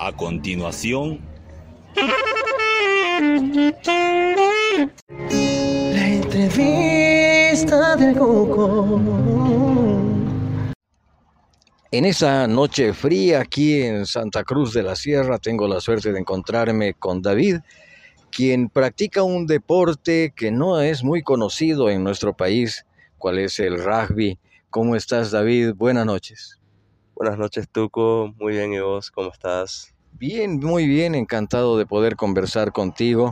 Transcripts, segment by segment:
A continuación, La entrevista del Coco. En esa noche fría aquí en Santa Cruz de la Sierra tengo la suerte de encontrarme con David, quien practica un deporte que no es muy conocido en nuestro país, cuál es el rugby. ¿Cómo estás David? Buenas noches. Buenas noches, Tuco. Muy bien, ¿y vos? ¿Cómo estás? Bien, muy bien, encantado de poder conversar contigo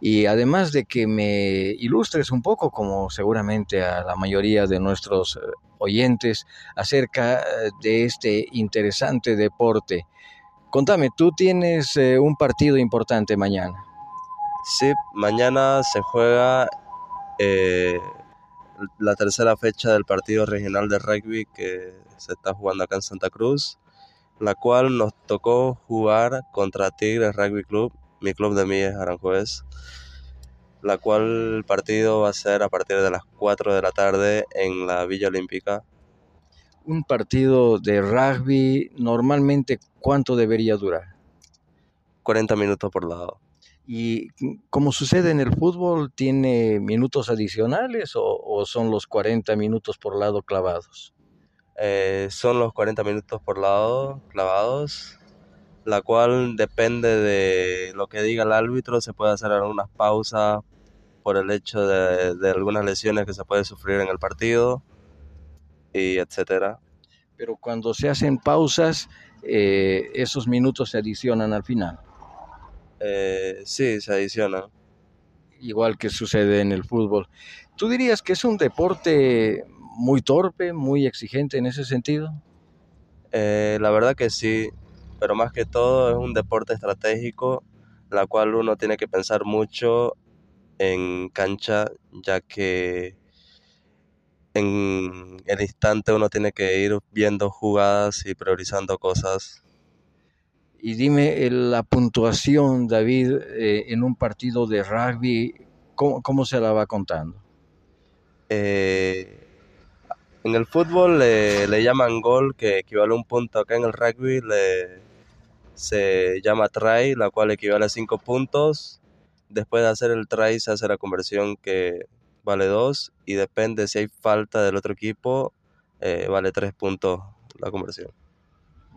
y además de que me ilustres un poco, como seguramente a la mayoría de nuestros eh, oyentes, acerca eh, de este interesante deporte. Contame, tú tienes eh, un partido importante mañana. Sí, mañana se juega eh, la tercera fecha del partido regional de rugby que se está jugando acá en Santa Cruz, la cual nos tocó jugar contra Tigres Rugby Club, mi club de mí es Aranjuez, la cual el partido va a ser a partir de las 4 de la tarde en la Villa Olímpica. Un partido de rugby, normalmente, ¿cuánto debería durar? 40 minutos por lado. Y como sucede en el fútbol, ¿tiene minutos adicionales o, o son los 40 minutos por lado clavados? Eh, son los 40 minutos por lado clavados, la cual depende de lo que diga el árbitro, se puede hacer algunas pausas por el hecho de, de algunas lesiones que se puede sufrir en el partido y etcétera. Pero cuando se hacen pausas, eh, esos minutos se adicionan al final, Eh, sí, se adiciona. igual que sucede en el fútbol. ¿Tú dirías que es un deporte muy torpe, muy exigente en ese sentido? Eh, la verdad que sí, pero más que todo es un deporte estratégico, la cual uno tiene que pensar mucho en cancha, ya que en el instante uno tiene que ir viendo jugadas y priorizando cosas. Y dime eh, la puntuación, David, eh, en un partido de rugby, ¿cómo, cómo se la va contando? Eh, en el fútbol le, le llaman gol, que equivale a un punto. Acá en el rugby le, se llama try, la cual equivale a 5 puntos. Después de hacer el try se hace la conversión que vale 2 y depende si hay falta del otro equipo, eh, vale 3 puntos la conversión.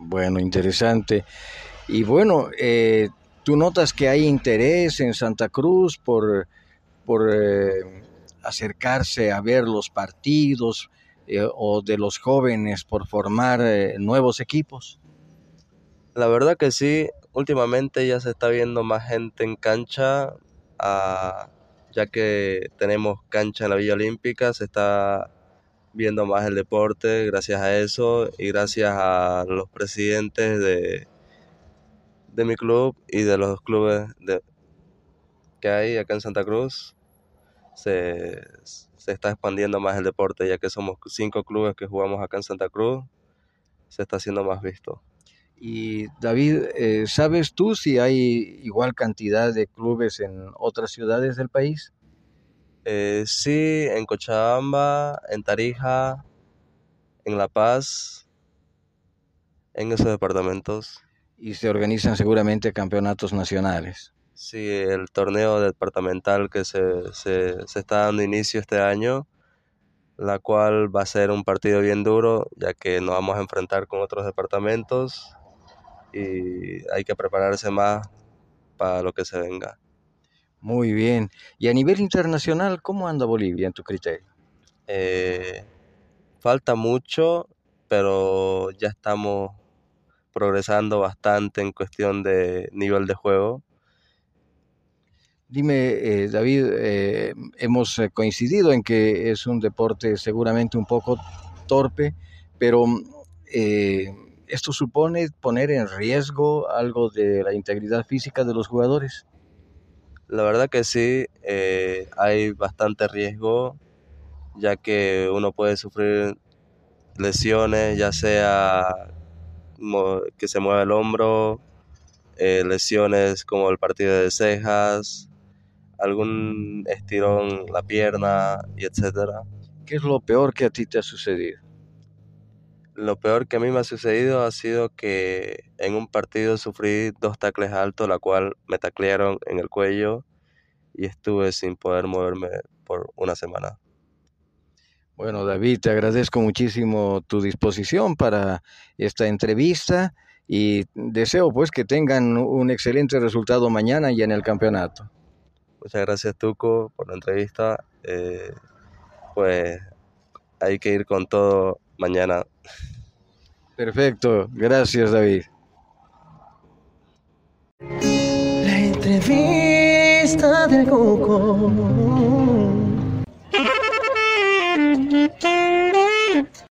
Bueno, interesante. Y bueno, eh, tú notas que hay interés en Santa Cruz por, por eh, acercarse a ver los partidos eh, o de los jóvenes por formar eh, nuevos equipos. La verdad que sí, últimamente ya se está viendo más gente en cancha, ah, ya que tenemos cancha en la Villa Olímpica, se está viendo más el deporte gracias a eso y gracias a los presidentes de, de mi club y de los clubes de, que hay acá en Santa Cruz. Se, se está expandiendo más el deporte, ya que somos cinco clubes que jugamos acá en Santa Cruz, se está haciendo más visto. Y David, eh, ¿sabes tú si hay igual cantidad de clubes en otras ciudades del país? Eh, sí, en Cochabamba, en Tarija, en La Paz, en esos departamentos. Y se organizan seguramente campeonatos nacionales. Sí, el torneo departamental que se, se, se está dando inicio este año, la cual va a ser un partido bien duro, ya que nos vamos a enfrentar con otros departamentos y hay que prepararse más para lo que se venga. Muy bien. Y a nivel internacional, ¿cómo anda Bolivia en tu criterio? Eh, falta mucho, pero ya estamos progresando bastante en cuestión de nivel de juego. Dime, eh, David, eh, hemos eh, coincidido en que es un deporte seguramente un poco torpe, pero eh, ¿esto supone poner en riesgo algo de la integridad física de los jugadores? La verdad que sí, eh, hay bastante riesgo, ya que uno puede sufrir lesiones, ya sea que se mueva el hombro, eh, lesiones como el partido de cejas, algún estirón la pierna y etcétera. ¿Qué es lo peor que a ti te ha sucedido? Lo peor que a mí me ha sucedido ha sido que en un partido sufrí dos tacles altos, la cual me taclearon en el cuello y estuve sin poder moverme por una semana. Bueno, David, te agradezco muchísimo tu disposición para esta entrevista y deseo pues que tengan un excelente resultado mañana y en el campeonato. Muchas gracias Tuco por la entrevista. Eh, pues hay que ir con todo mañana. Perfecto, gracias David. La entrevista del Coco.